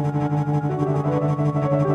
フフフフ。